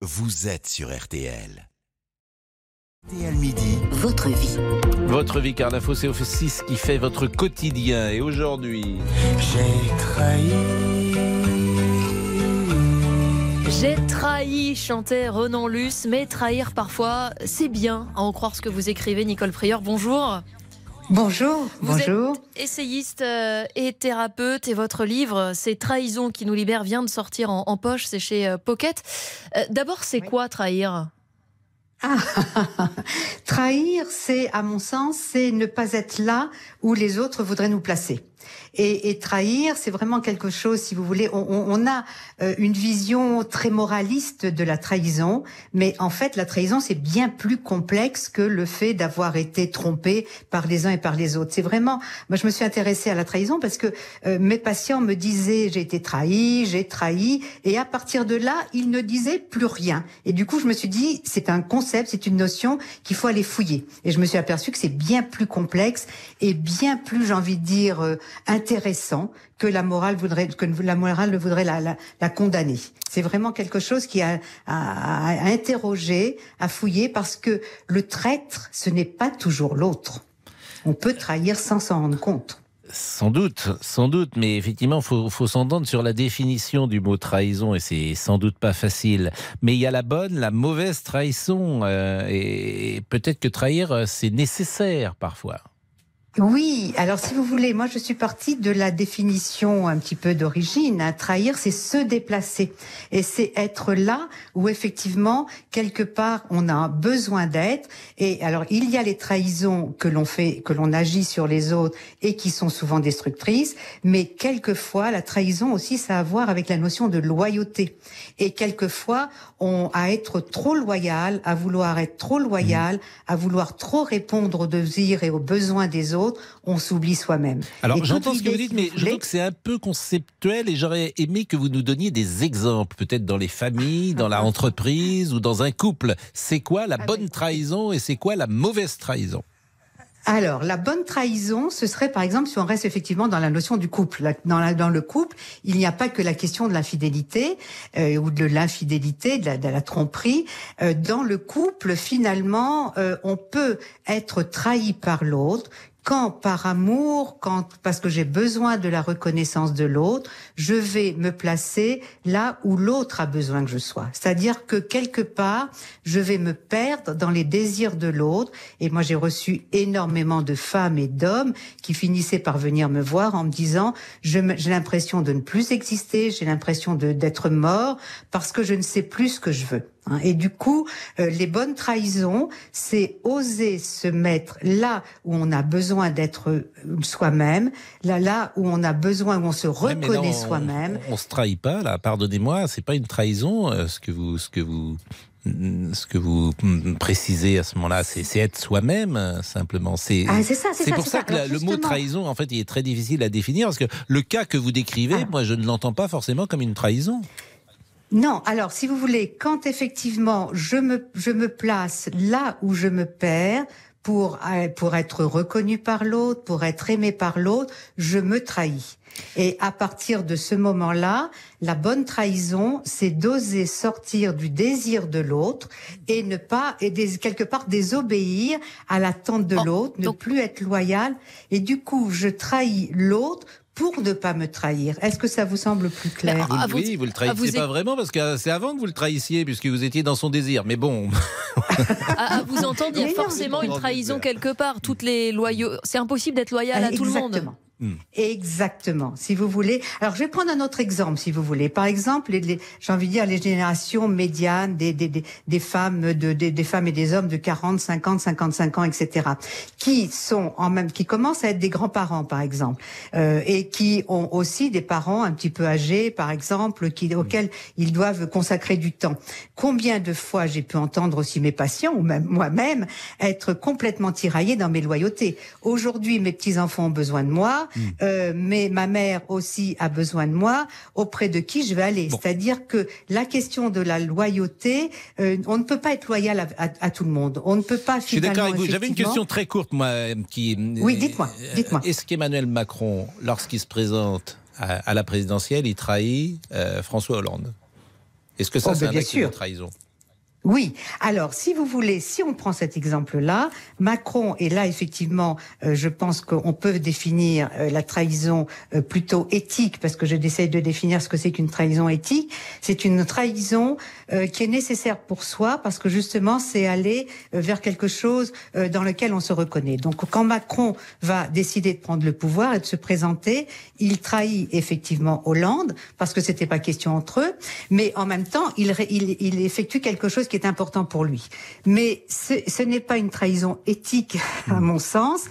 vous êtes sur RTL. RTL Midi, Votre vie. Votre vie, car l'info, c'est Office 6 qui fait votre quotidien. Et aujourd'hui, J'ai trahi. J'ai trahi, chantait Renan Luce, mais trahir parfois, c'est bien, à en croire ce que vous écrivez, Nicole Prieur. Bonjour. Bonjour, Vous bonjour. êtes essayiste euh, et thérapeute, et votre livre, C'est Trahison qui nous libère, vient de sortir en, en poche, c'est chez euh, Pocket. Euh, D'abord, c'est quoi trahir? Ah, trahir, c'est, à mon sens, c'est ne pas être là où les autres voudraient nous placer. Et, et trahir, c'est vraiment quelque chose, si vous voulez, on, on- a euh, une vision très moraliste de la trahison, mais en fait, la trahison, c'est bien plus complexe que le fait d'avoir été trompé par les uns et par les autres. C'est vraiment, moi, je me suis intéressée à la trahison parce que euh, mes patients me disaient, j'ai été trahi, j'ai trahi, et à partir de là, ils ne disaient plus rien. Et du coup, je me suis dit, c'est un concept, c'est une notion qu'il faut aller fouiller. Et je me suis aperçue que c'est bien plus complexe et bien plus, j'ai envie de dire, euh, intéressant que la morale voudrait, que la morale voudrait la condamner. C'est vraiment quelque chose qui a à, à interroger, à fouiller, parce que le traître, ce n'est pas toujours l'autre. On peut trahir sans s'en rendre compte. sans doute, sans doute, mais effectivement, faut, faut s'entendre sur la définition du mot trahison, et c'est sans doute pas facile. Mais il y a la bonne, la mauvaise trahison, euh, et peut-être que trahir, euh, c'est nécessaire parfois. Oui, alors si vous voulez, moi je suis partie de la définition un petit peu d'origine. hein. Trahir, c'est se déplacer. Et c'est être là où effectivement, quelque part, on a besoin d'être. Et alors, il y a les trahisons que l'on fait, que l'on agit sur les autres et qui sont souvent destructrices. Mais quelquefois, la trahison aussi, ça a à voir avec la notion de loyauté. Et quelquefois, on à être trop loyal, à vouloir être trop loyal, à vouloir trop répondre aux désirs et aux besoins des autres, on s'oublie soi-même. Alors j'entends ce que vous dites, mais je trouve que c'est un peu conceptuel et j'aurais aimé que vous nous donniez des exemples, peut-être dans les familles, dans la entreprise ou dans un couple. C'est quoi la bonne trahison et c'est quoi la mauvaise trahison? Alors, la bonne trahison, ce serait par exemple si on reste effectivement dans la notion du couple. Dans, la- dans le couple, il n'y a pas que la question de l'infidélité euh, ou de l'infidélité, de la, de la tromperie. Euh, dans le couple, finalement, euh, on peut être trahi par l'autre quand par amour, quand parce que j'ai besoin de la reconnaissance de l'autre, je vais me placer là où l'autre a besoin que je sois. C'est-à-dire que quelque part, je vais me perdre dans les désirs de l'autre. Et moi, j'ai reçu énormément de femmes et d'hommes qui finissaient par venir me voir en me disant j'ai l'impression de ne plus exister, j'ai l'impression d'être mort parce que je ne sais plus ce que je veux. Hein. Et du coup, euh, les bonnes trahisons, c'est oser se mettre là où on a besoin d'être euh, soi-même, là là où on a besoin, où on se reconnaît soi-même. On, on se trahit pas là. Pardonnez-moi, c'est pas une trahison. euh, ce que vous, ce que vous, ce que vous mm, précisez à ce moment-là, c'est être soi-même simplement. C'est Ah, c'est ça. pour ça que la- le mot trahison, en fait, il est très difficile à définir parce que le cas que vous décrivez, Ah. moi, je ne l'entends pas forcément comme une trahison. Non, alors si vous voulez, quand effectivement je me je me place là où je me perds pour euh, pour être reconnu par l'autre, pour être aimé par l'autre, je me trahis. Et à partir de ce moment-là, la bonne trahison, c'est d'oser sortir du désir de l'autre et ne pas et des, quelque part désobéir à l'attente de Oh, l'autre, ne donc- plus être loyal. Et du coup, je trahis l'autre pour ne pas me trahir. Est-ce que ça vous semble plus clair? Mais, Vous, Ah, vous- oui, vous le ah, trahissez vous pas vraiment parce que c'est avant que vous le trahissiez puisque vous étiez dans son désir. Mais bon, à, à vous entendre, il y a forcément une trahison quelque part. Toutes les loyaux, c'est impossible d'être loyal à tout le monde. Exactement. Hmm. Exactement, si vous voulez. Alors, je vais prendre un autre exemple, si vous voulez. Par exemple, les, les- j'ai envie de dire les générations médianes des, des, des, des femmes, de, des, des femmes et des hommes de 40, 50, 55 ans, etc., qui sont en même, qui commencent à être des grands-parents, par exemple, euh, et qui ont aussi des parents un petit peu âgés, par exemple, qui, auxquels ils doivent consacrer du temps. Combien de fois j'ai pu entendre aussi mes patients ou même moi-même être complètement tiraillés dans mes loyautés. Aujourd'hui, mes petits enfants ont besoin de moi, euh, mais ma mère aussi a besoin de moi. Auprès de qui je vais aller Bon. C'est-à-dire que la question de la loyauté, euh, on ne peut pas être loyal à, à- à tout le monde. On ne peut pas. je suis d'accord avec vous. J'avais une question très courte, moi, euh, qui. Oui, dites-moi, dites-moi. Est-ce qu'Emmanuel Macron, lorsqu'il se présente à, à la présidentielle, il trahit euh, François Hollande? Est-ce que ça, Oh, c'est ben, un bien acte sûr. de trahison? Oui. Alors, si vous voulez, si on prend cet exemple-là, Macron, et là, effectivement, euh, je pense qu'on peut définir euh, la trahison euh, plutôt éthique, parce que je décide de définir ce que c'est qu'une trahison éthique. C'est une trahison qui est nécessaire pour soi, parce que justement, c'est aller vers quelque chose dans lequel on se reconnaît. Donc, quand Macron va décider de prendre le pouvoir et de se présenter, il trahit effectivement Hollande, parce que c'était pas question entre eux, mais en même temps, il, il, il effectue quelque chose qui est important pour lui. Mais ce, n'est pas une trahison éthique, à mon sens,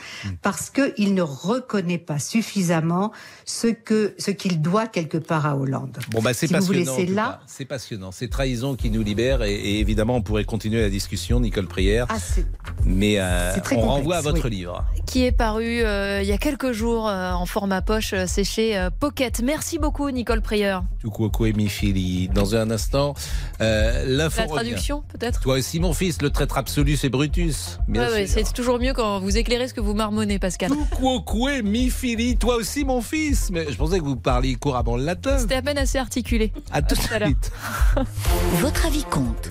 parce qu'il ne reconnaît pas suffisamment ce que ce qu'il doit quelque part à Hollande. Bon, bah, c'est passionnant. C'est passionnant. C'est trahison qui nous libère et, évidemment, on pourrait continuer la discussion, Nicole Prière. Ah, mais euh, on renvoie à votre livre. Qui est paru euh, il y a quelques jours euh, en format poche, c'est chez Pocket. Merci beaucoup, Nicole Prieur. Dans un instant, l'info. La traduction, peut-être Toi aussi, mon fils, le traître absolu, c'est Brutus. c'est toujours mieux quand vous éclairez ce que vous marmonnez, Pascal. mi fili. Toi aussi, mon fils. Mais je pensais que vous parliez couramment le latin. C'était à peine assez articulé. À tout de suite. Votre avis compte.